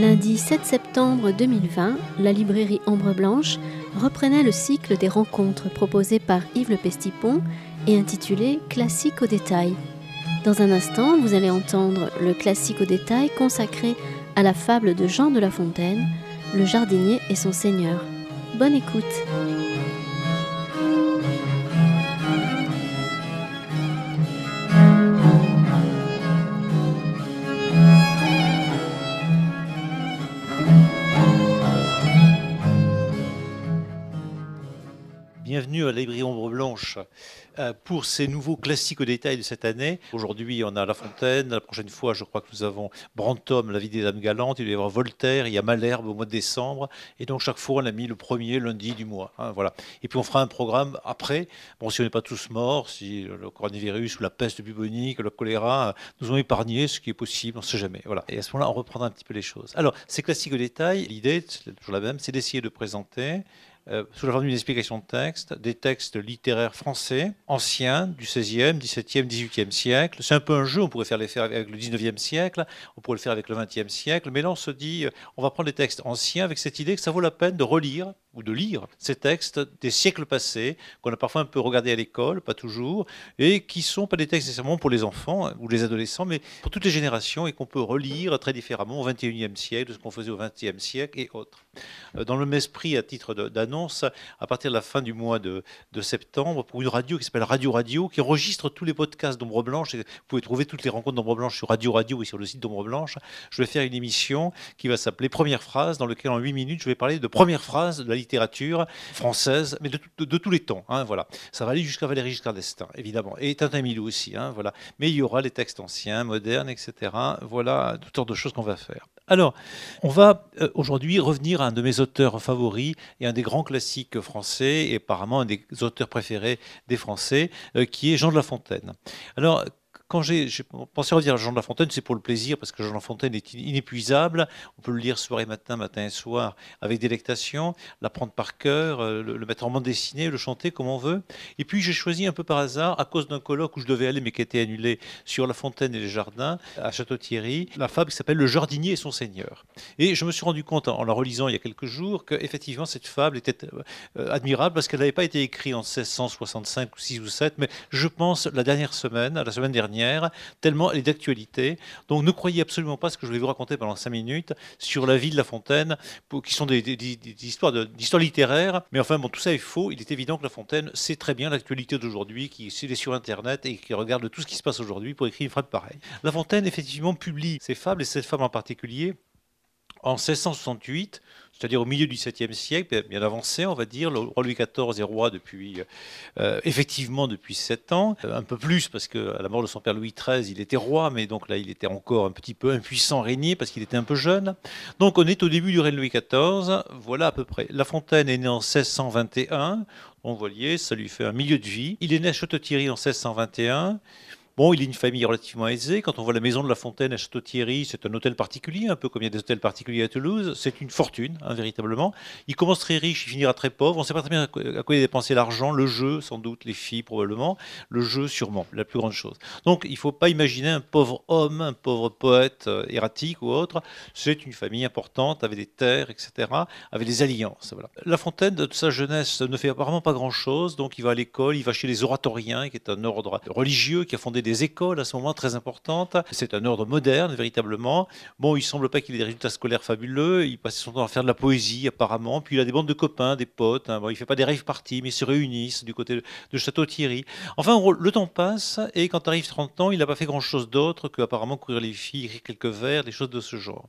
Lundi 7 septembre 2020, la librairie Ombre Blanche reprenait le cycle des rencontres proposées par Yves Le Pestipon et intitulé Classique au détail. Dans un instant, vous allez entendre le classique au détail consacré à la fable de Jean de La Fontaine, Le jardinier et son seigneur. Bonne écoute. À la librairie Ombre Blanche euh, pour ces nouveaux classiques au détail de cette année. Aujourd'hui, on a La Fontaine. La prochaine fois, je crois que nous avons Brantôme, La vie des dames galantes. Il va y avoir Voltaire. Il y a Malherbe au mois de décembre. Et donc, chaque fois, on a mis le premier lundi du mois. Hein, voilà. Et puis, on fera un programme après. Bon, si on n'est pas tous morts, si le coronavirus ou la peste bubonique, le choléra nous ont épargné, ce qui est possible, on ne sait jamais. Voilà. Et à ce moment-là, on reprendra un petit peu les choses. Alors, ces classiques au détail, l'idée, c'est toujours la même, c'est d'essayer de présenter euh, sous la forme d'une explication de texte, des textes littéraires français, anciens, du XVIe, XVIIe, XVIIIe siècle. C'est un peu un jeu, on pourrait faire les faire avec le XIXe siècle, on pourrait le faire avec le XXe siècle, mais là on se dit, euh, on va prendre des textes anciens avec cette idée que ça vaut la peine de relire ou de lire ces textes des siècles passés, qu'on a parfois un peu regardé à l'école, pas toujours, et qui sont pas des textes nécessairement pour les enfants ou les adolescents, mais pour toutes les générations et qu'on peut relire très différemment au XXIe siècle, de ce qu'on faisait au XXe siècle et autres. Euh, dans le même esprit, à titre d'annonce, à partir de la fin du mois de, septembre, pour une radio qui s'appelle Radio Radio, qui enregistre tous les podcasts d'Ombre Blanche, vous pouvez trouver toutes les rencontres d'Ombre Blanche sur Radio Radio et sur le site d'Ombre Blanche, je vais faire une émission qui va s'appeler Première phrase, dans laquelle en 8 minutes, je vais parler de première phrase de la littérature française, mais de, tous les temps. Hein, voilà. Ça va aller jusqu'à Valéry Giscard d'Estaing, évidemment, et Tintin Milou aussi. Hein, voilà. Mais il y aura les textes anciens, modernes, etc. Voilà, toutes sortes de choses qu'on va faire. Alors, on va euh, aujourd'hui revenir à un de mes auteurs favoris et un des grands classiques français, et apparemment un des auteurs préférés des Français, euh, qui est Jean de La Fontaine. Alors, quand j'ai pensé revenir à Jean de La Fontaine, c'est pour le plaisir, parce que Jean de La Fontaine est inépuisable. On peut le lire soir et matin, matin et soir, avec délectation, l'apprendre par cœur, euh, le, mettre en bande dessinée, le chanter comme on veut. Et puis j'ai choisi un peu par hasard, à cause d'un colloque où je devais aller, mais qui a été annulé, sur La Fontaine et les jardins, à Château-Thierry, la fable qui s'appelle Le jardinier et son seigneur. Et je me suis rendu compte, en la relisant il y a quelques jours, qu'effectivement, cette fable était euh, admirable, parce qu'elle n'avait pas été écrite en 1665 ou 6 ou 7, mais je pense la dernière semaine, la semaine dernière, tellement elle est d'actualité. Donc ne croyez absolument pas ce que je vais vous raconter pendant cinq minutes sur la vie de La Fontaine, qui sont des, histoires, d'histoire littéraires. Mais enfin, bon, tout ça est faux. Il est évident que La Fontaine sait très bien l'actualité d'aujourd'hui, qui est sur Internet et qui regarde tout ce qui se passe aujourd'hui pour écrire une phrase pareille. La Fontaine, effectivement, publie ses fables, et cette fable en particulier, en 1668, c'est-à-dire au milieu du 7e siècle, bien avancé, on va dire. Le roi Louis XIV est roi depuis, euh, effectivement, depuis 7 ans, euh, un peu plus parce qu'à la mort de son père Louis XIII, il était roi, mais donc là, il était encore un petit peu impuissant régner parce qu'il était un peu jeune. Donc on est au début du règne Louis XIV, voilà à peu près. La Fontaine est née en 1621, on voyez, ça lui fait un milieu de vie. Il est né à Château-Thierry en 1621. Bon, il est une famille relativement aisée. Quand on voit la maison de la Fontaine à Château-Thierry, c'est un hôtel particulier, un peu comme il y a des hôtels particuliers à Toulouse. C'est une fortune, hein, véritablement. Il commence très riche, il finira très pauvre. On ne sait pas très bien à quoi il a dépensé l'argent. Le jeu, sans doute, les filles, probablement. Le jeu, sûrement, la plus grande chose. Donc, il ne faut pas imaginer un pauvre homme, un pauvre poète euh, erratique ou autre. C'est une famille importante, avec des terres, etc., avec des alliances. La Fontaine, de sa jeunesse, ne fait apparemment pas grand-chose. Donc, il va à l'école, il va chez les oratoriens, qui est un ordre religieux qui a fondé des des écoles à ce moment très importantes. C'est un ordre moderne, véritablement. Bon, il semble pas qu'il ait des résultats scolaires fabuleux. Il passait son temps à faire de la poésie, apparemment. Puis il a des bandes de copains, des potes. Hein. Bon, il fait pas des rêves parties, mais ils se réunissent du côté de Château-Thierry. Enfin, le temps passe et quand arrive 30 ans, il n'a pas fait grand-chose d'autre que apparemment courir les filles, écrire quelques vers, des choses de ce genre.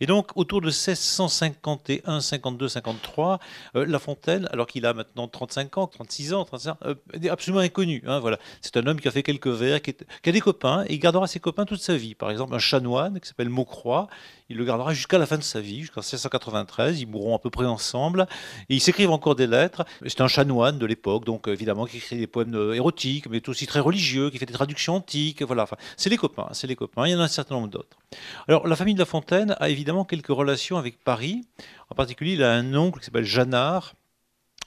Et donc, autour de 1651, 52, 53, La Fontaine, alors qu'il a maintenant 35 ans, 36 ans, 35 euh, est absolument inconnu. Hein, voilà. C'est un homme qui a fait quelques vers, qui qui a des copains, et il gardera ses copains toute sa vie. Par exemple, un chanoine qui s'appelle Maucroix, il le gardera jusqu'à la fin de sa vie, jusqu'en 1693. Ils mourront à peu près ensemble. Et ils s'écrivent encore des lettres. C'est un chanoine de l'époque, donc évidemment, qui écrit des poèmes euh, érotiques, mais aussi très religieux, qui fait des traductions antiques. Voilà, c'est les copains, c'est les copains. Il y en a un certain nombre d'autres. Alors, la famille de La Fontaine a évidemment quelques relations avec Paris. En particulier, il a un oncle qui s'appelle Jeannard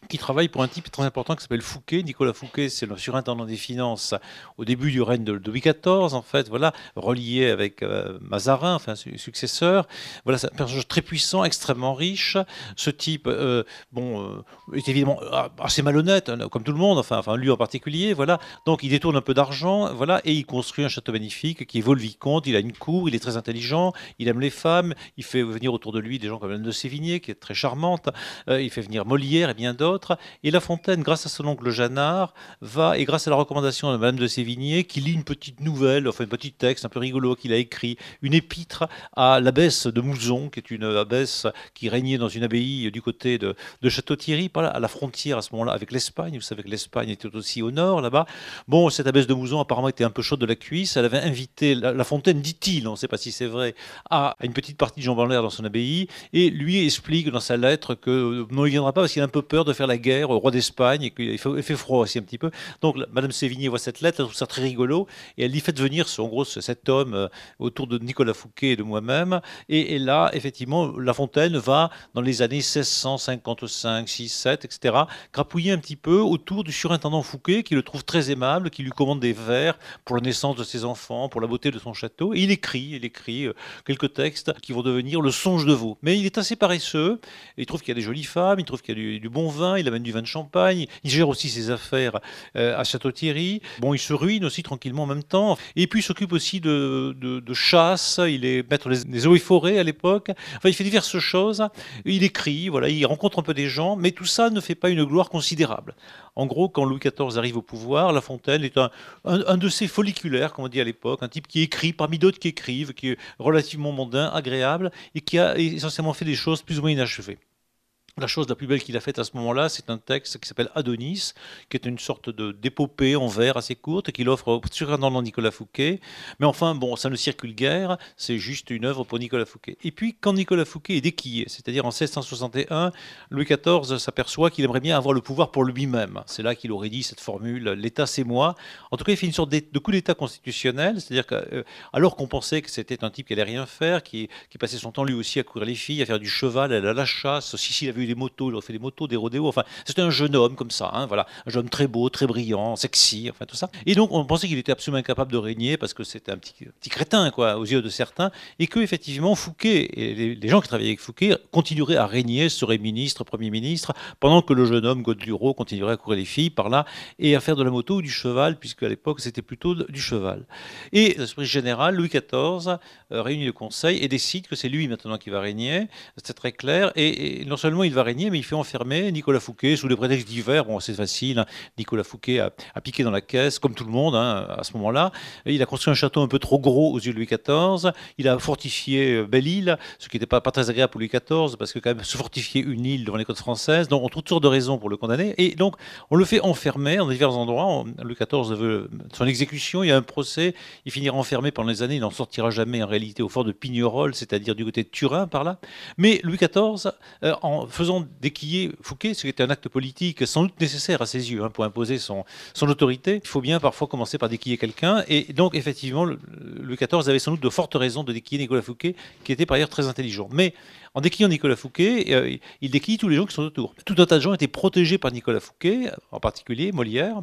qui travaille pour un type très important qui s'appelle Fouquet. Nicolas Fouquet, c'est le surintendant des finances au début du règne de, Louis XIV, en fait, voilà, relié avec euh, Mazarin, enfin, successeur. Voilà, c'est un personnage très puissant, extrêmement riche. Ce type, euh, bon, euh, est évidemment assez malhonnête, hein, comme tout le monde, enfin, enfin, lui en particulier, voilà. Donc, il détourne un peu d'argent, voilà, et il construit un château magnifique qui est Vaux-le-Vicomte. Il a une cour, il est très intelligent, il aime les femmes, il fait venir autour de lui des gens comme Anne de Sévigné, qui est très charmante, il fait venir Molière et bien d'autres. Et La Fontaine, grâce à son oncle Jeannard, va, et grâce à la recommandation de Madame de Sévigné, qui lit une petite nouvelle, enfin un petit texte un peu rigolo qu'il a écrit, une épître à l'abbesse de Mouzon, qui est une abbesse qui régnait dans une abbaye du côté de, Château-Thierry, à la frontière à ce moment-là avec l'Espagne. Vous savez que l'Espagne était aussi au nord, là-bas. Bon, cette abbesse de Mouzon apparemment était un peu chaude de la cuisse. Elle avait invité La, Fontaine, dit-il, on ne sait pas si c'est vrai, à, une petite partie de Jean Banlaire dans son abbaye, et lui explique dans sa lettre que non, il ne viendra pas parce qu'il a un peu peur de faire la guerre au roi d'Espagne, et qu'il fait, fait, froid aussi un petit peu. Donc Madame Sévigné voit cette lettre, elle trouve ça très rigolo, et elle dit faites venir en gros cet homme euh, autour de Nicolas Fouquet et de moi-même. Et, là, effectivement, La Fontaine va, dans les années 1655, 6, 7, etc., crapouiller un petit peu autour du surintendant Fouquet, qui le trouve très aimable, qui lui commande des vers pour la naissance de ses enfants, pour la beauté de son château. Et il écrit, il écrit euh, quelques textes qui vont devenir le songe de veau. Mais il est assez paresseux, il trouve qu'il y a des jolies femmes, il trouve qu'il y a du bon vin, il amène du vin de champagne, il gère aussi ses affaires euh, à Château-Thierry. Bon, il se ruine aussi tranquillement en même temps. Et puis il s'occupe aussi de, de, chasse, il est maître des, eaux et forêts à l'époque. Enfin, il fait diverses choses. Il écrit, voilà, il rencontre un peu des gens, mais tout ça ne fait pas une gloire considérable. En gros, quand Louis XIV arrive au pouvoir, La Fontaine est un, un, de ces folliculaires, comme on dit à l'époque, un type qui écrit parmi d'autres qui écrivent, qui est relativement mondain, agréable, et qui a essentiellement fait des choses plus ou moins inachevées. La chose la plus belle qu'il a faite à ce moment-là, c'est un texte qui s'appelle Adonis, qui est une sorte de d'épopée en vers assez courte qu'il offre au surintendant Nicolas Fouquet. Mais enfin, bon, ça ne circule guère, c'est juste une œuvre pour Nicolas Fouquet. Et puis, quand Nicolas Fouquet est déquillé, c'est-à-dire en 1661, Louis XIV s'aperçoit qu'il aimerait bien avoir le pouvoir pour lui-même. C'est là qu'il aurait dit cette formule l'État, c'est moi. En tout cas, il fait une sorte de coup d'État constitutionnel, c'est-à-dire qu'alors euh, qu'on pensait que c'était un type qui allait rien faire, qui, passait son temps lui aussi à courir les filles, à faire du cheval, à la chasse, si s'il avait des motos, il a fait des motos, des rodéos. Enfin, c'était un jeune homme comme ça, hein, voilà, un jeune très beau, très brillant, sexy, enfin tout ça. Et donc, on pensait qu'il était absolument incapable de régner parce que c'était un petit, petit crétin, quoi, aux yeux de certains, et que effectivement Fouquet et les, gens qui travaillaient avec Fouquet continueraient à régner, seraient ministres, premier ministre, pendant que le jeune homme Godluro continuerait à courir les filles par là et à faire de la moto ou du cheval, puisque à l'époque c'était plutôt du cheval. Et l'esprit général, Louis XIV euh, réunit le Conseil et décide que c'est lui maintenant qui va régner. C'est très clair. Et, et non seulement il va régner, mais il fait enfermer Nicolas Fouquet sous les prétextes divers. Bon, c'est facile. Hein. Nicolas Fouquet a, piqué dans la caisse, comme tout le monde hein, à ce moment-là. Il a construit un château un peu trop gros aux yeux de Louis XIV. Il a fortifié euh, Belle-Île, ce qui n'était pas, très agréable pour Louis XIV, parce que quand même se fortifier une île devant les côtes françaises. Donc on trouve toutes sortes de raisons pour le condamner. Et donc on le fait enfermer en divers endroits. Louis XIV veut son exécution. Il y a un procès. Il finira enfermé pendant les années. Il n'en sortira jamais en réalité au fort de Pignerol, c'est-à-dire du côté de Turin par là. Mais Louis XIV, euh, en faisant déquiller Fouquet, ce qui était un acte politique sans doute nécessaire à ses yeux hein, pour imposer son, son autorité. Il faut bien parfois commencer par déquiller quelqu'un. Et donc, effectivement, Louis XIV avait sans doute de fortes raisons de déquiller Nicolas Fouquet, qui était par ailleurs très intelligent. Mais en déquillant Nicolas Fouquet, euh, il déquille tous les gens qui sont autour. Tout un tas de gens étaient protégés par Nicolas Fouquet, en particulier Molière,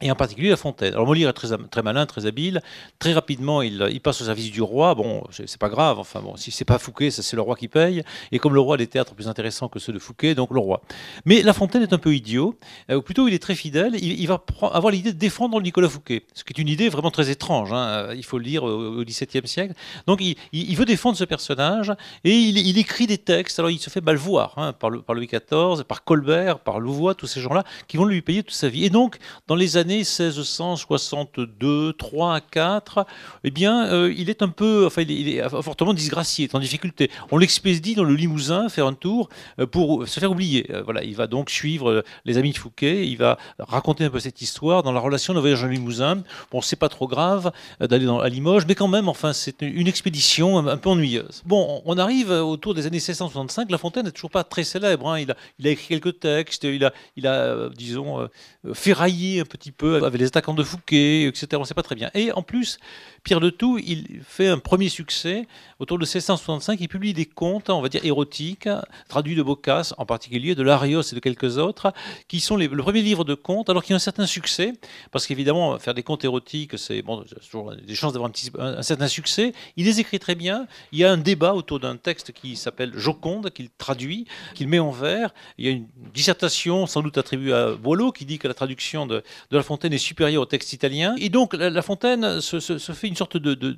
et en particulier La Fontaine. Alors Molière est très, très malin, très habile. Très rapidement, il, il passe au service du roi. Bon, c'est pas grave. Enfin bon, si c'est pas Fouquet, c'est le roi qui paye. Et comme le roi a des théâtres plus intéressants que ceux de Fouquet, donc le roi. Mais La Fontaine est un peu idiot, euh, ou plutôt il est très fidèle. Il, va avoir l'idée de défendre Nicolas Fouquet, ce qui est une idée vraiment très étrange. Hein, il faut le lire au XVIIe siècle. Donc il, veut défendre ce personnage et il, écrit des textes. Alors il se fait mal voir hein, par, par Louis XIV, par Colbert, par Louvois, tous ces gens-là qui vont lui payer toute sa vie. Et donc dans les années 1600 62, 3 à 4, eh bien, euh, il est un peu, enfin, il est, fortement disgracié, est en difficulté. On l'expédie dans le Limousin faire un tour euh, pour se faire oublier. Euh, voilà, il va donc suivre les amis de Fouquet, il va raconter un peu cette histoire dans la relation de voyage en Limousin. Bon, c'est pas trop grave d'aller à Limoges, mais quand même, enfin, c'est une expédition un, peu ennuyeuse. Bon, on arrive autour des années 1665. La Fontaine n'est toujours pas très célèbre. Hein. Il, a, il, a, écrit quelques textes, il a, il a disons, ferraillé un petit peu avec les attaquants de Fouquet, etc. On ne sait pas très bien. Et en plus, pire de tout, il fait un premier succès autour de 1665. Il publie des contes, on va dire érotiques, traduits de Boccace, en particulier de Larios et de quelques autres, qui sont le premier livre de contes, alors qu'il y a un certain succès, parce qu'évidemment, faire des contes érotiques, c'est bon, toujours des chances d'avoir un, un, certain succès. Il les écrit très bien. Il y a un débat autour d'un texte qui s'appelle Joconde, qu'il traduit, qu'il met en vers. Il y a une dissertation, sans doute attribuée à Boileau, qui dit que la traduction de, de La Fontaine est supérieure au texte italien. Et donc, La, Fontaine se, fait une sorte de, de,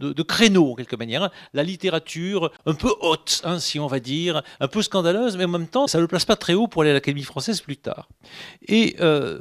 de, créneau, en quelque manière. La littérature un peu haute, hein, si on va dire, un peu scandaleuse, mais en même temps, ça ne le place pas très haut pour aller à l'Académie française plus tard. Et euh,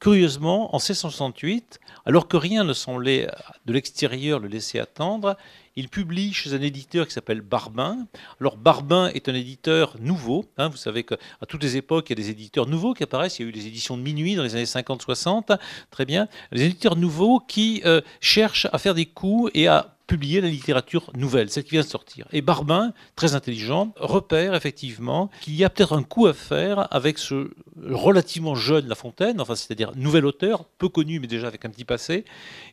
curieusement, en 1668, alors que rien ne semblait de l'extérieur le laisser attendre, il publie chez un éditeur qui s'appelle Barbin. Alors Barbin est un éditeur nouveau. Hein, vous savez qu'à toutes les époques, il y a des éditeurs nouveaux qui apparaissent. Il y a eu les éditions de minuit dans les années 50-60. Très bien. Les éditeurs nouveaux qui euh, cherchent à faire des coups et à publier la littérature nouvelle, celle qui vient de sortir. Et Barbin, très intelligent, repère effectivement qu'il y a peut-être un coup à faire avec ce relativement jeune La Fontaine, enfin c'est-à-dire nouvel auteur, peu connu mais déjà avec un petit passé,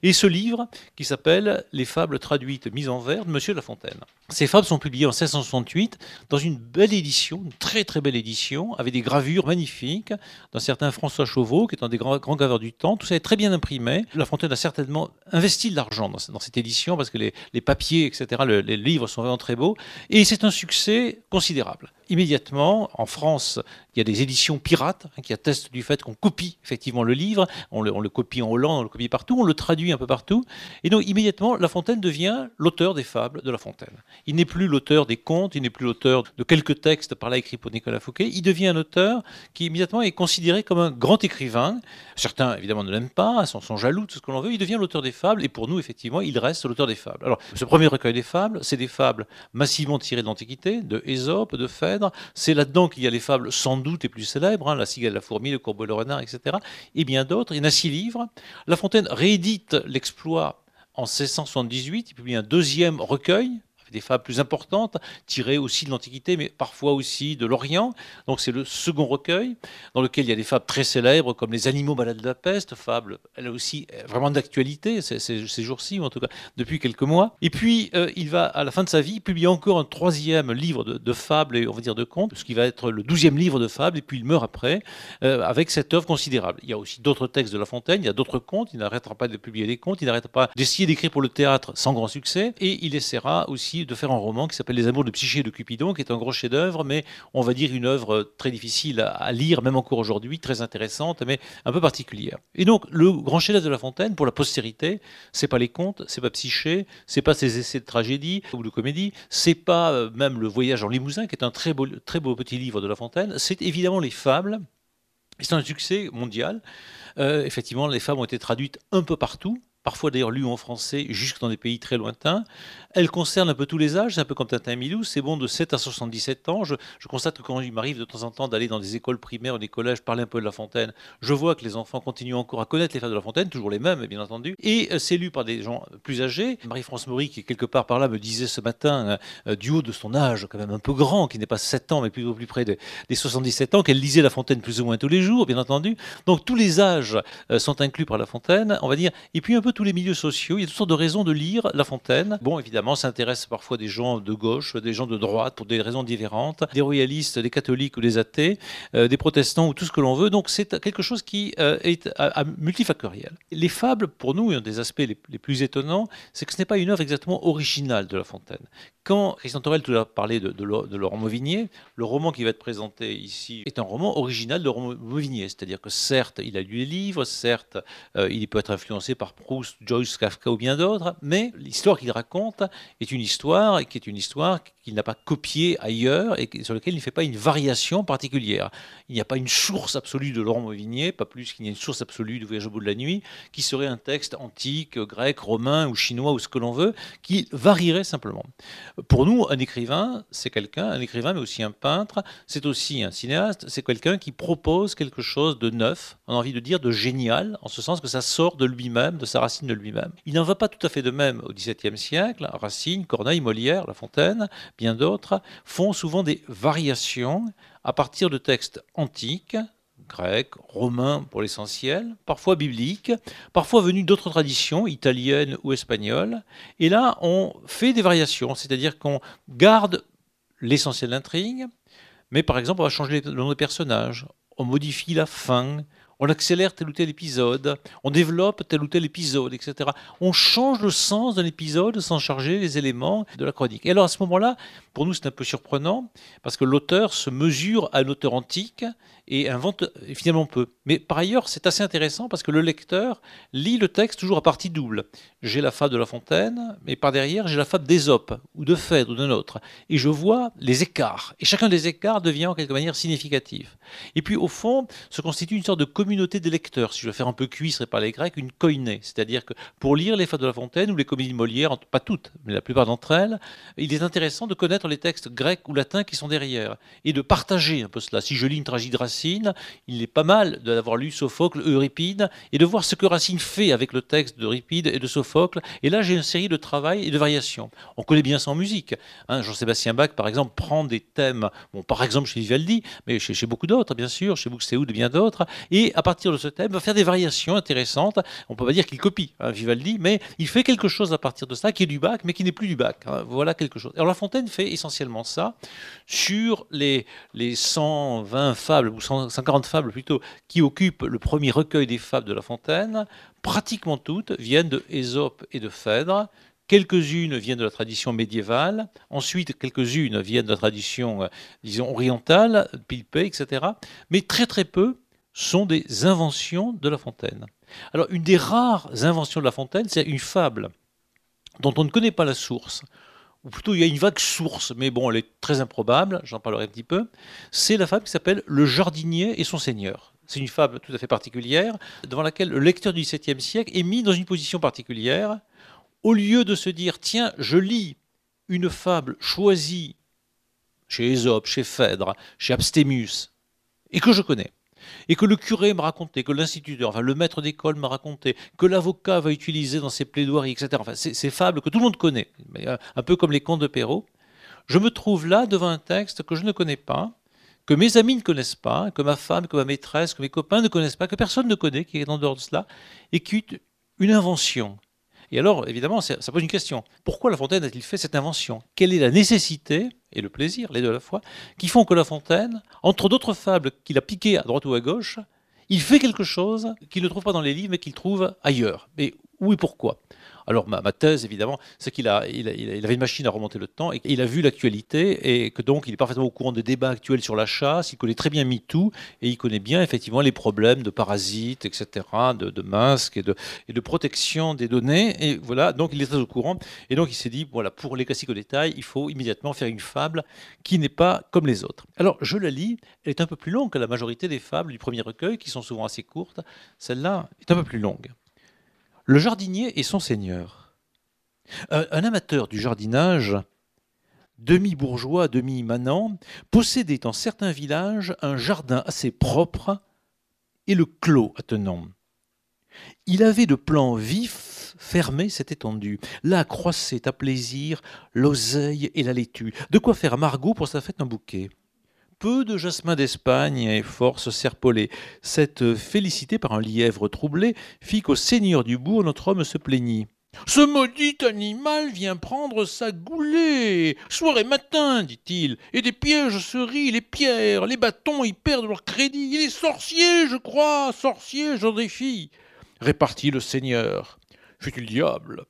et ce livre qui s'appelle Les fables traduites mises en vers de Monsieur La Fontaine. Ces fables sont publiées en 1668 dans une belle édition, une très très belle édition, avec des gravures magnifiques d'un certain François Chauveau, qui est un des grands, graveurs du temps. Tout ça est très bien imprimé. La Fontaine a certainement investi de l'argent dans, dans, cette édition parce que les, les papiers, etc., le, les livres sont vraiment très beaux. Et c'est un succès considérable immédiatement, en France, il y a des éditions pirates hein, qui attestent du fait qu'on copie effectivement le livre, on le, copie en Hollande, on le copie partout, on le traduit un peu partout. Et donc immédiatement, La Fontaine devient l'auteur des fables de La Fontaine. Il n'est plus l'auteur des contes, il n'est plus l'auteur de quelques textes par là écrits pour Nicolas Fouquet, il devient un auteur qui immédiatement est considéré comme un grand écrivain. Certains évidemment ne l'aiment pas, sont, sont jaloux de ce que l'on veut, il devient l'auteur des fables, et pour nous effectivement, il reste l'auteur des fables. Alors, ce premier recueil des fables, c'est des fables massivement tirées de l'Antiquité, de Ésope, de Phèdre, c'est là-dedans qu'il y a les fables sans doute les plus célèbres, hein, La cigale, la fourmi, Le corbeau, le renard, etc. Et bien d'autres. Il y en a six livres. La Fontaine réédite l'exploit en 1678. Il publie un deuxième recueil des fables plus importantes, tirées aussi de l'Antiquité, mais parfois aussi de l'Orient. Donc c'est le second recueil, dans lequel il y a des fables très célèbres, comme Les animaux malades de la peste, fable, elle est aussi vraiment d'actualité ces, jours-ci, ou en tout cas depuis quelques mois. Et puis euh, il va, à la fin de sa vie, publier encore un troisième livre de, de, fables, et on va dire de contes, ce qui va être le douzième livre de fables, et puis il meurt après, euh, avec cette œuvre considérable. Il y a aussi d'autres textes de La Fontaine, il y a d'autres contes, il n'arrêtera pas de publier des contes, il n'arrêtera pas d'essayer d'écrire pour le théâtre sans grand succès, et il essaiera aussi de faire un roman qui s'appelle Les Amours de Psyché et de Cupidon, qui est un gros chef-d'œuvre, mais on va dire une œuvre très difficile à, lire, même encore aujourd'hui, très intéressante, mais un peu particulière. Et donc, le grand chef-d'œuvre de La Fontaine, pour la postérité, c'est pas les contes, c'est pas Psyché, c'est pas ses essais de tragédie ou de comédie, c'est pas euh, même Le Voyage en Limousin, qui est un très beau, petit livre de La Fontaine, c'est évidemment les fables. C'est un succès mondial. Euh, effectivement, les fables ont été traduites un peu partout parfois d'ailleurs lues en français jusque dans des pays très lointains. Elle concerne un peu tous les âges, c'est un peu comme Tintin Milou, c'est bon de 7 à 77 ans. Je, constate que quand il m'arrive de temps en temps d'aller dans des écoles primaires ou des collèges parler un peu de La Fontaine, je vois que les enfants continuent encore à connaître les fables de La Fontaine, toujours les mêmes bien entendu, et euh, c'est lu par des gens plus âgés. Marie-France Maury, qui est quelque part par là, me disait ce matin, euh, du haut de son âge, quand même un peu grand, qui n'est pas 7 ans, mais plutôt plus près de, des 77 ans, qu'elle lisait La Fontaine plus ou moins tous les jours, bien entendu. Donc tous les âges euh, sont inclus par La Fontaine, on va dire, et puis un tous les milieux sociaux. Il y a toutes sortes de raisons de lire La Fontaine. Bon, évidemment, ça intéresse parfois des gens de gauche, des gens de droite, pour des raisons différentes, des royalistes, des catholiques ou des athées, euh, des protestants ou tout ce que l'on veut. Donc c'est quelque chose qui euh, est à multifactoriel. Les fables, pour nous, un des aspects les, les plus étonnants, c'est que ce n'est pas une œuvre exactement originale de La Fontaine. Quand Christian Torel tout à l'heure parlait de, Laurent Mauvignier, le roman qui va être présenté ici est un roman original de Laurent Mauvignier. C'est-à-dire que certes, il a lu les livres, certes, euh, il peut être influencé par Proust, Joyce, Kafka ou bien d'autres, mais l'histoire qu'il raconte est une histoire qui est une histoire qu'il n'a pas copiée ailleurs et sur laquelle il ne fait pas une variation particulière. Il n'y a pas une source absolue de Laurent Mauvignier, pas plus qu'il n'y a une source absolue de Voyage au bout de la nuit, qui serait un texte antique, grec, romain ou chinois ou ce que l'on veut, qui varierait simplement. Pour nous, un écrivain, c'est quelqu'un, un écrivain, mais aussi un peintre, c'est aussi un cinéaste, c'est quelqu'un qui propose quelque chose de neuf, on a envie de dire de génial, en ce sens que ça sort de lui-même, de sa racine de lui-même. Il n'en va pas tout à fait de même au XVIIe siècle. Racine, Corneille, Molière, La Fontaine, bien d'autres, font souvent des variations à partir de textes antiques, grec, romain pour l'essentiel, parfois biblique, parfois venu d'autres traditions, italiennes ou espagnoles. Et là, on fait des variations, c'est-à-dire qu'on garde l'essentiel d'intrigue, mais par exemple, on va changer le nom des personnages, on modifie la fin, on accélère tel ou tel épisode, on développe tel ou tel épisode, etc. On change le sens d'un épisode sans charger les éléments de la chronique. Et alors à ce moment-là, pour nous c'est un peu surprenant, parce que l'auteur se mesure à un auteur antique et invente finalement peu. Mais par ailleurs, c'est assez intéressant parce que le lecteur lit le texte toujours à partie double. J'ai la fable de La Fontaine, mais par derrière, j'ai la fable d'Ésope, ou de Phèdre, ou d'un autre. Et je vois les écarts. Et chacun des écarts devient en quelque manière significatif. Et puis, au fond, se constitue une sorte de communauté des lecteurs. Si je veux faire un peu cuistre par les Grecs, une koiné. C'est-à-dire que pour lire les fables de La Fontaine ou les comédies de Molière, pas toutes, mais la plupart d'entre elles, il est intéressant de connaître les textes grecs ou latins qui sont derrière. Et de partager un peu cela. Si je lis une tragédie de Racine, il est pas mal d'avoir lu Sophocle, Euripide, et de voir ce que Racine fait avec le texte d'Euripide et de Sophocle. Et là, j'ai une série de travail et de variations. On connaît bien ça en musique. Hein. Jean-Sébastien Bach, par exemple, prend des thèmes, bon, par exemple chez Vivaldi, mais chez, beaucoup d'autres, bien sûr, chez Buxtehude et bien d'autres, et à partir de ce thème, va faire des variations intéressantes. On peut pas dire qu'il copie hein, Vivaldi, mais il fait quelque chose à partir de ça qui est du Bach, mais qui n'est plus du Bach. Hein. Voilà quelque chose. Alors La Fontaine fait essentiellement ça sur les, les 120 fables, ou 140 fables plutôt, qui occupent le premier recueil des fables de La Fontaine. Pratiquement toutes viennent de Ésope et de Phèdre. Quelques-unes viennent de la tradition médiévale, ensuite quelques-unes viennent de la tradition, euh, disons, orientale, Pilpé, etc. Mais très très peu sont des inventions de La Fontaine. Alors, une des rares inventions de La Fontaine, c'est une fable dont on ne connaît pas la source, ou plutôt il y a une vague source, mais bon, elle est très improbable, j'en parlerai un petit peu. C'est la fable qui s'appelle Le jardinier et son seigneur. C'est une fable tout à fait particulière, devant laquelle le lecteur du XVIIe siècle est mis dans une position particulière. Au lieu de se dire, tiens, je lis une fable choisie chez Ésope, chez Phèdre, chez Abstémus, et que je connais, et que le curé me racontait, que l'instituteur, enfin le maître d'école me racontait, que l'avocat va utiliser dans ses plaidoiries, etc. Enfin, ces fables que tout le monde connaît, euh, un peu comme les contes de Perrault. Je me trouve là devant un texte que je ne connais pas, que mes amis ne connaissent pas, que ma femme, que ma maîtresse, que mes copains ne connaissent pas, que personne ne connaît, qui est en dehors de cela, et qui est une invention. Et alors, évidemment, ça pose une question. Pourquoi La Fontaine a-t-il fait cette invention? Quelle est la nécessité et le plaisir, les deux la fois, qui font que La Fontaine, entre d'autres fables qu'il a piquées à droite ou à gauche, il fait quelque chose qu'il ne trouve pas dans les livres, mais qu'il trouve ailleurs. Mais où et pourquoi? Alors ma, thèse, évidemment, c'est qu'il avait une machine à remonter le temps et il a vu l'actualité et que donc il est parfaitement au courant des débats actuels sur la chasse, il connaît très bien MeToo et il connaît bien effectivement les problèmes de parasites, etc., de, masques et de, et de protection des données. Et voilà, donc il est très au courant. Et donc il s'est dit, voilà, pour les classiques au détail, il faut immédiatement faire une fable qui n'est pas comme les autres. Alors je la lis, elle est un peu plus longue que la majorité des fables du premier recueil, qui sont souvent assez courtes. Celle-là est un peu plus longue. Le jardinier et son seigneur. Un, amateur du jardinage, demi-bourgeois, demi-manant, possédait en certains villages un jardin assez propre et le clos attenant. Il avait de plans vifs fermé cette étendue. Là croissaient à plaisir l'oseille et la laitue, de quoi faire Margot pour sa fête un bouquet peu de jasmin d'Espagne et force serpolée. Cette félicité par un lièvre troublé fit qu'au seigneur du bourg notre homme se plaignit. Ce maudit animal vient prendre sa goulée. Soir et matin, dit-il, et des pièges se rient, les pierres, les bâtons y perdent leur crédit. Il est sorcier, je crois, sorcier, j'en défie. Répartit le seigneur. Fut-il diable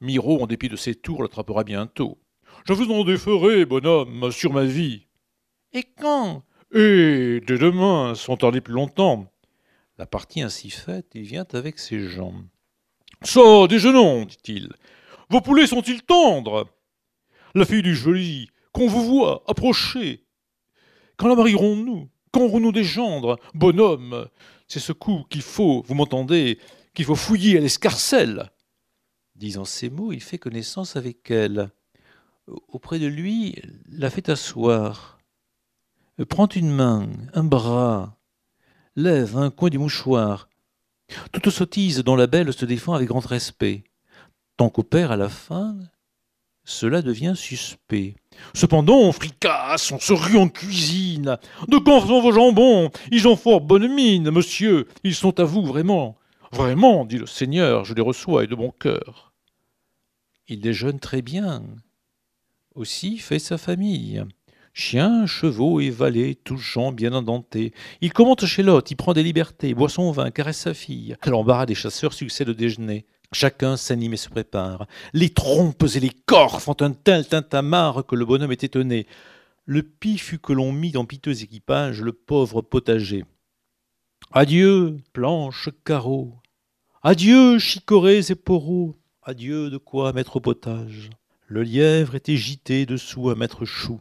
Miro, en dépit de ses tours, l'attrapera bientôt. Je vous en déferai, bonhomme, sur ma vie. Et quand? Et dès demain, sans tarder plus longtemps. La partie ainsi faite, il vient avec ses gens. Ça, déjeunons, dit-il. Vos poulets sont-ils tendres? La fille du joli, qu'on vous voit, approcher. Quand la marierons-nous Quand aurons-nous des gendres? Bonhomme, c'est ce coup qu'il faut, vous m'entendez, qu'il faut fouiller à l'escarcelle. Disant ces mots, il fait connaissance avec elle. Auprès de lui, la fait asseoir. Prends une main, un bras, lève un coin du mouchoir. Toute sottise dont la belle se défend avec grand respect. Tant qu'au père à la fin, cela devient suspect. Cependant, on fricasse, on se rue en cuisine. De quand sont vos jambons? Ils ont fort bonne mine, monsieur. Ils sont à vous, vraiment. Vraiment, dit le Seigneur, je les reçois et de bon cœur. Il déjeune très bien. Aussi fait sa famille. Chiens, chevaux et valets, tous gens bien indentés. Il commente chez l'hôte, il prend des libertés, boit son vin, caresse sa fille. À l'embarras des chasseurs succède le déjeuner. Chacun s'anime et se prépare. Les trompes et les corps font un tel tintamarre que le bonhomme est étonné. Le pis fut que l'on mit dans piteux équipage le pauvre potager. Adieu, planches, carreaux. Adieu, chicorées et poreaux. Adieu de quoi mettre au potage. Le lièvre était gité dessous à mettre chou.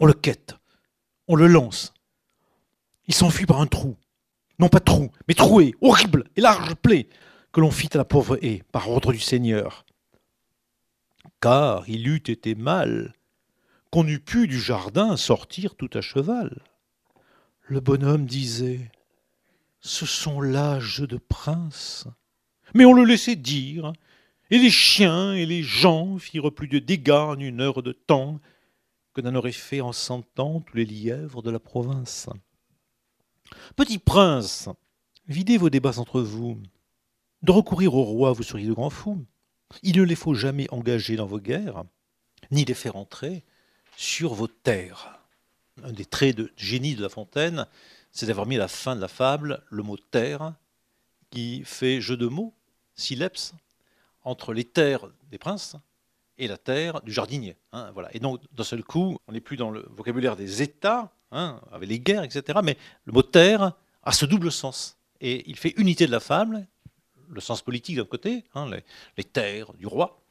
On le quête, on le lance. Il s'enfuit par un trou. Non pas trou, mais troué, horrible et large plaie que l'on fit à la pauvre haie par ordre du Seigneur. Car il eût été mal qu'on eût pu du jardin sortir tout à cheval. Le bonhomme disait Ce sont là jeux de princes. Mais on le laissait dire, et les chiens et les gens firent plus de dégâts en une heure de temps que n'en auraient fait en cent ans tous les lièvres de la province. Petit prince, videz vos débats entre vous. De recourir au roi, vous seriez de grands fous. Il ne les faut jamais engager dans vos guerres, ni les faire entrer sur vos terres. Un des traits de génie de La Fontaine, c'est d'avoir mis à la fin de la fable le mot terre, qui fait jeu de mots, sileps, entre les terres des princes et la terre du jardinier. Hein, voilà. Et donc, d'un seul coup, on n'est plus dans le vocabulaire des États, hein, avec les guerres, etc., mais le mot terre a ce double sens. Et il fait unité de la fable, le sens politique d'un côté, hein, les, terres du roi,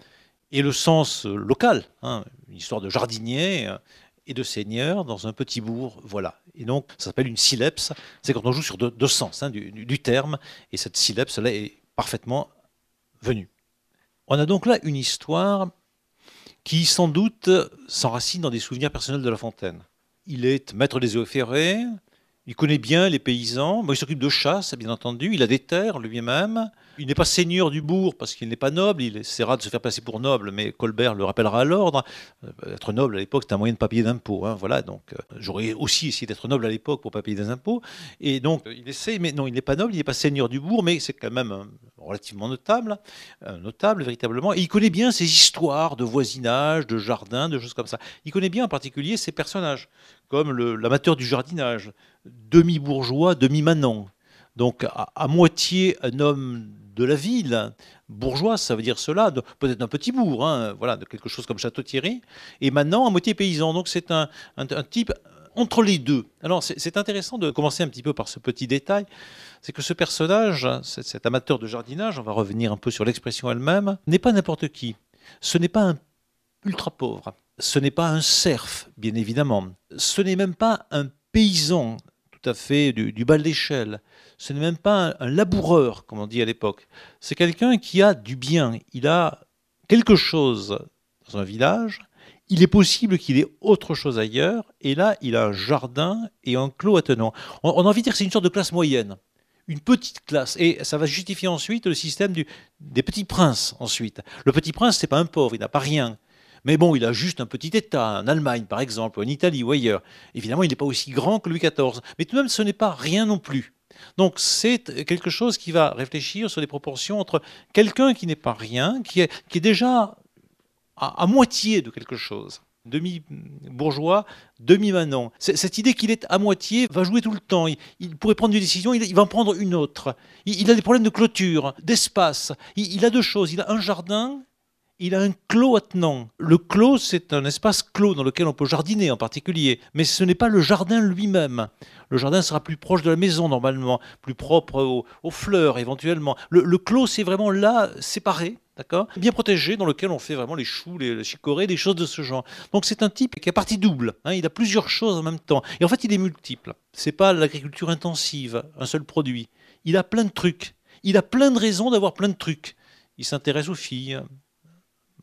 et le sens local, une histoire de jardinier euh, et de seigneur dans un petit bourg, voilà. Et donc, ça s'appelle une sileps, c'est quand on joue sur deux, sens du, terme, et cette sileps-là est parfaitement venue. On a donc là une histoire qui, sans doute, s'enracine dans des souvenirs personnels de La Fontaine. Il est maître des eaux ferrées, il connaît bien les paysans, il s'occupe de chasse, bien entendu, il a des terres lui-même, il n'est pas seigneur du bourg parce qu'il n'est pas noble, il essaiera de se faire passer pour noble, mais Colbert le rappellera à l'ordre. Euh, être noble à l'époque, c'est un moyen de papier d'impôt. Hein, voilà, donc euh, j'aurais aussi essayé d'être noble à l'époque pour pas payer des impôts. Et donc il essaie, mais non, il n'est pas noble, il n'est pas seigneur du bourg, mais c'est quand même relativement notable, notable véritablement. Il connaît bien ces histoires de voisinage, de jardin, de choses comme ça. Il connaît bien en particulier ces personnages, comme l'amateur du jardinage, demi-bourgeois, demi-manant. Donc à, moitié un homme de la ville, bourgeois, ça veut dire cela, peut-être un petit bourg, hein, voilà, de quelque chose comme Château-Thierry, et maintenant à moitié paysan. Donc c'est un, type entre les deux. Alors c'est intéressant de commencer un petit peu par ce petit détail, c'est que ce personnage, cet amateur de jardinage, on va revenir un peu sur l'expression elle-même, n'est pas n'importe qui. Ce n'est pas un ultra pauvre. Ce n'est pas un serf, bien évidemment. Ce n'est même pas un paysan tout à fait du, bas de l'échelle. Ce n'est même pas un, laboureur, comme on dit à l'époque. C'est quelqu'un qui a du bien. Il a quelque chose dans un village. Il est possible qu'il ait autre chose ailleurs. Et là, il a un jardin et un clos attenant. On, on a envie de dire que c'est une sorte de classe moyenne une petite classe. Et ça va justifier ensuite le système des petits princes ensuite. Le petit prince, c'est pas un pauvre, il n'a pas rien. Mais bon, il a juste un petit État, en Allemagne par exemple, en Italie ou ailleurs. Évidemment, il n'est pas aussi grand que Louis XIV. Mais tout de même, ce n'est pas rien non plus. Donc c'est quelque chose qui va réfléchir sur les proportions entre quelqu'un qui n'est pas rien, qui est, déjà à, moitié de quelque chose, demi-bourgeois, demi-manant. Cette idée qu'il est à moitié va jouer tout le temps. Il, pourrait prendre une décision, il, va en prendre une autre. Il, a des problèmes de clôture, d'espace. Il, il, a deux choses. Il a un jardin il a un clos attenant. Le clos, c'est un espace clos dans lequel on peut jardiner en particulier, mais ce n'est pas le jardin lui-même. Le jardin sera plus proche de la maison normalement, plus propre aux, fleurs éventuellement. Le, clos, c'est vraiment là, séparé, d'accord? Bien protégé, dans lequel on fait vraiment les choux, les, chicorées, des choses de ce genre. Donc c'est un type qui a partie double, hein. il a plusieurs choses en même temps. Et en fait, il est multiple. C'est pas l'agriculture intensive, un seul produit. Il a plein de trucs. Il a plein de raisons d'avoir plein de trucs. Il s'intéresse aux filles,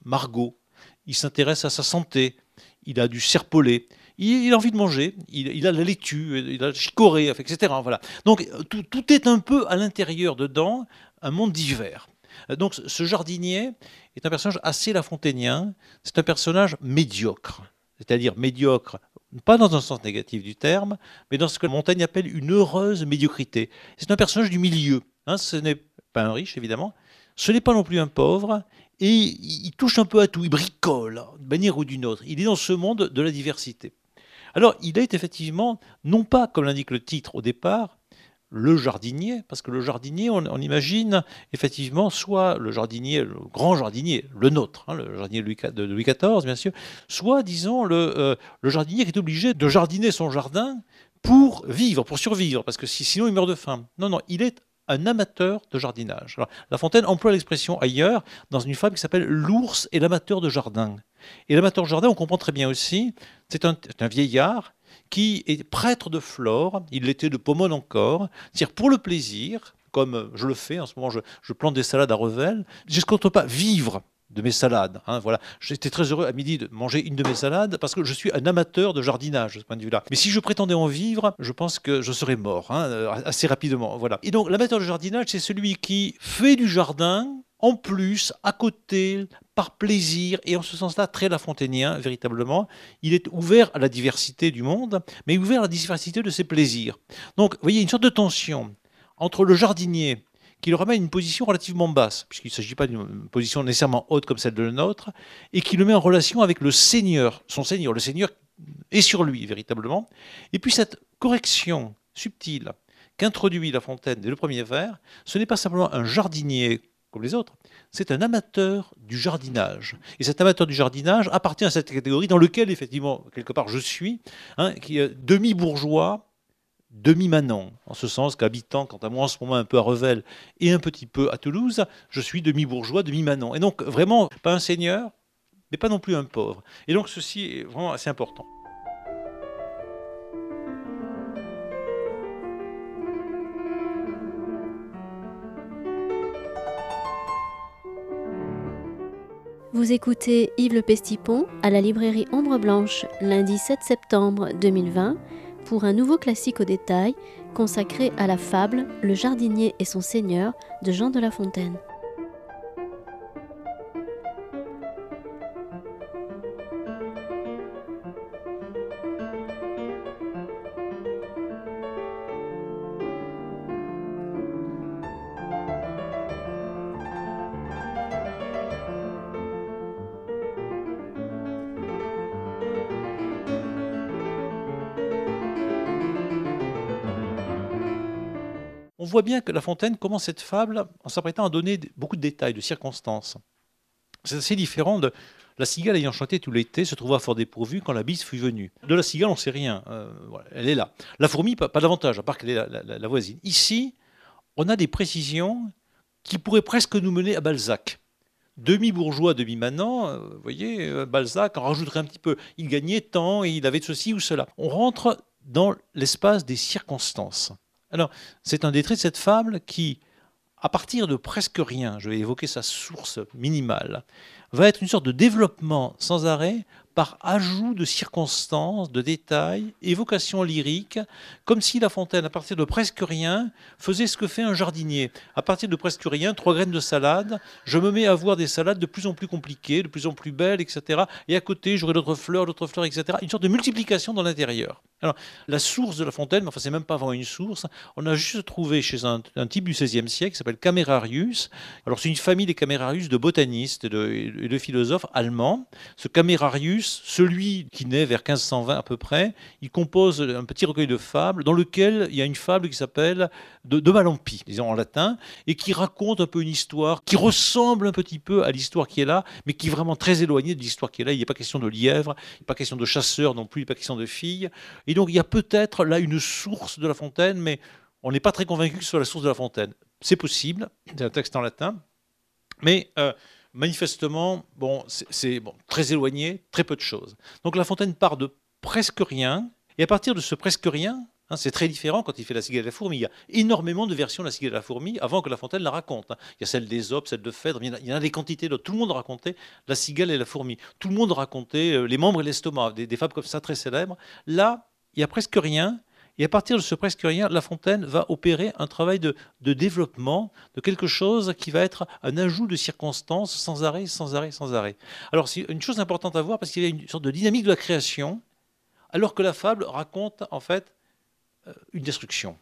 Margot. Il s'intéresse à sa santé. Il a du serpolet. Il, a envie de manger. Il, a la laitue, il a la chicorée, etc. Voilà. Donc tout, est un peu à l'intérieur dedans, un monde divers. Donc ce jardinier est un personnage assez lafontainien, c'est un personnage médiocre, c'est-à-dire médiocre, pas dans un sens négatif du terme, mais dans ce que Montaigne appelle une heureuse médiocrité. C'est un personnage du milieu, hein, ce n'est pas un riche évidemment, ce n'est pas non plus un pauvre, et il touche un peu à tout, il bricole d'une manière ou d'une autre, il est dans ce monde de la diversité. Alors il est effectivement, non pas comme l'indique le titre au départ, le jardinier, parce que le jardinier, on, imagine effectivement soit le jardinier, grand jardinier, le nôtre, hein, le jardinier de Louis XIV, bien sûr, soit, disons, le, euh, le, jardinier qui est obligé de jardiner son jardin pour vivre, pour survivre, parce que sinon il meurt de faim. Non, non, il est un amateur de jardinage. La Fontaine emploie l'expression ailleurs dans une femme qui s'appelle L'ours et l'amateur de jardin. Et l'amateur de jardin, on comprend très bien aussi, c'est un, vieillard qui est prêtre de flore, il l'était de Pomone encore, c'est-à-dire pour le plaisir, comme je le fais en ce moment, je, plante des salades à Revel, je ne pas vivre de mes salades. Hein, voilà. J'étais très heureux à midi de manger une de mes salades parce que je suis un amateur de jardinage de ce point de vue-là. Mais si je prétendais en vivre, je pense que je serais mort hein, assez rapidement. Voilà. Et donc l'amateur de jardinage, c'est celui qui fait du jardin en plus, à côté, par plaisir, et en ce sens-là très lafontainien, véritablement, il est ouvert à la diversité du monde, mais ouvert à la diversité de ses plaisirs. Donc, vous voyez, une sorte de tension entre le jardinier, qui le ramène à une position relativement basse, puisqu'il ne s'agit pas d'une position nécessairement haute comme celle de la nôtre, et qui le met en relation avec le Seigneur, son Seigneur. Le Seigneur est sur lui, véritablement. Et puis cette correction subtile qu'introduit La Fontaine dès le premier vers, ce n'est pas simplement un jardinier comme les autres, c'est un amateur du jardinage. Et cet amateur du jardinage appartient à cette catégorie dans laquelle, effectivement, quelque part, je suis, hein, qui est demi-bourgeois, demi-manon, en ce sens qu'habitant, quant à moi, en ce moment, un peu à Revel et un petit peu à Toulouse, je suis demi-bourgeois, demi-manon. Et donc, vraiment, pas un seigneur, mais pas non plus un pauvre. Et donc, ceci est vraiment assez important. Vous écoutez Yves Le Pestipon à la librairie Ombre Blanche lundi 7 septembre 2020 pour un nouveau classique au détail consacré à la fable Le jardinier et son seigneur de Jean de La Fontaine. On voit bien que La Fontaine commence cette fable en s'apprêtant à donner beaucoup de détails, de circonstances. C'est assez différent de la cigale ayant chanté tout l'été se trouva fort dépourvue quand la bise fut venue. De la cigale, on ne sait rien. Euh, elle est là. La fourmi, pas, davantage, à part qu'elle est la, voisine. Ici, on a des précisions qui pourraient presque nous mener à Balzac. Demi-bourgeois, demi-manant, euh, vous voyez, euh, Balzac en rajouterait un petit peu. Il gagnait tant et il avait ceci ou cela. On rentre dans l'espace des circonstances. Alors, c'est un des traits de cette fable qui, à partir de presque rien, je vais évoquer sa source minimale, va être une sorte de développement sans arrêt par ajout de circonstances, de détails, évocations lyriques, comme si La Fontaine, à partir de presque rien, faisait ce que fait un jardinier. À partir de presque rien, trois graines de salade, je me mets à voir des salades de plus en plus compliquées, de plus en plus belles, etc. Et à côté, j'aurai d'autres fleurs, d'autres fleurs, etc. Une sorte de multiplication dans l'intérieur. Alors, la source de La Fontaine, enfin, c'est même pas vraiment une source. On a juste trouvé chez un, type du XVIe siècle qui s'appelle Camerarius. Alors, c'est une famille des Camerarius de botanistes et de, philosophes allemands. Ce Camerarius, celui qui naît vers 1520 à peu près, il compose un petit recueil de fables dans lequel il y a une fable qui s'appelle de, Malampi, disons en latin, et qui raconte un peu une histoire qui ressemble un petit peu à l'histoire qui est là, mais qui est vraiment très éloignée de l'histoire qui est là. Il n'est pas question de lièvre, il n'est pas question de chasseur non plus, il n'est pas question de fille. Donc il y a peut-être là une source de La Fontaine, mais on n'est pas très convaincu que ce soit la source de La Fontaine. C'est possible, c'est un texte en latin, mais euh, manifestement, c'est très éloigné, très peu de choses. Donc La Fontaine part de presque rien, et à partir de ce presque rien, hein, c'est très différent quand il fait la cigale et la fourmi. Il y a énormément de versions de la cigale et la fourmi avant que La Fontaine la raconte. Hein. Il y a celle des celle de Phèdre, il y en a, des quantités d'autres. Tout le monde racontait la cigale et la fourmi. Tout le monde racontait euh, les membres et l'estomac, des, des fables comme ça très célèbres. Là, il y a presque rien. Et à partir de ce presque rien, La Fontaine va opérer un travail de, développement de quelque chose qui va être un ajout de circonstances sans arrêt, sans arrêt, sans arrêt. Alors c'est une chose importante à voir parce qu'il y a une sorte de dynamique de la création, alors que la fable raconte en fait euh, une destruction.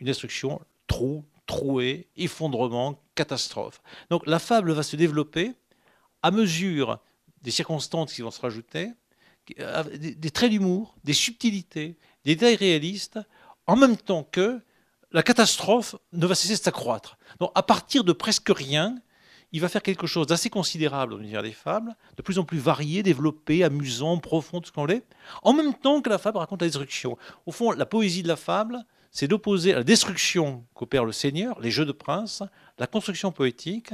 Une destruction, trou, trouée, effondrement, catastrophe. Donc la fable va se développer à mesure des circonstances qui vont se rajouter, des traits d'humour, des subtilités, des détails réalistes, en même temps que la catastrophe ne va cesser de s'accroître. Donc à partir de presque rien, il va faire quelque chose d'assez considérable dans l'univers des fables, de plus en plus varié, développé, amusant, profond, tout ce qu'on l'est, en même temps que la fable raconte la destruction. Au fond, la poésie de la fable, c'est d'opposer à la destruction qu'opère le Seigneur, les jeux de princes, la construction poétique,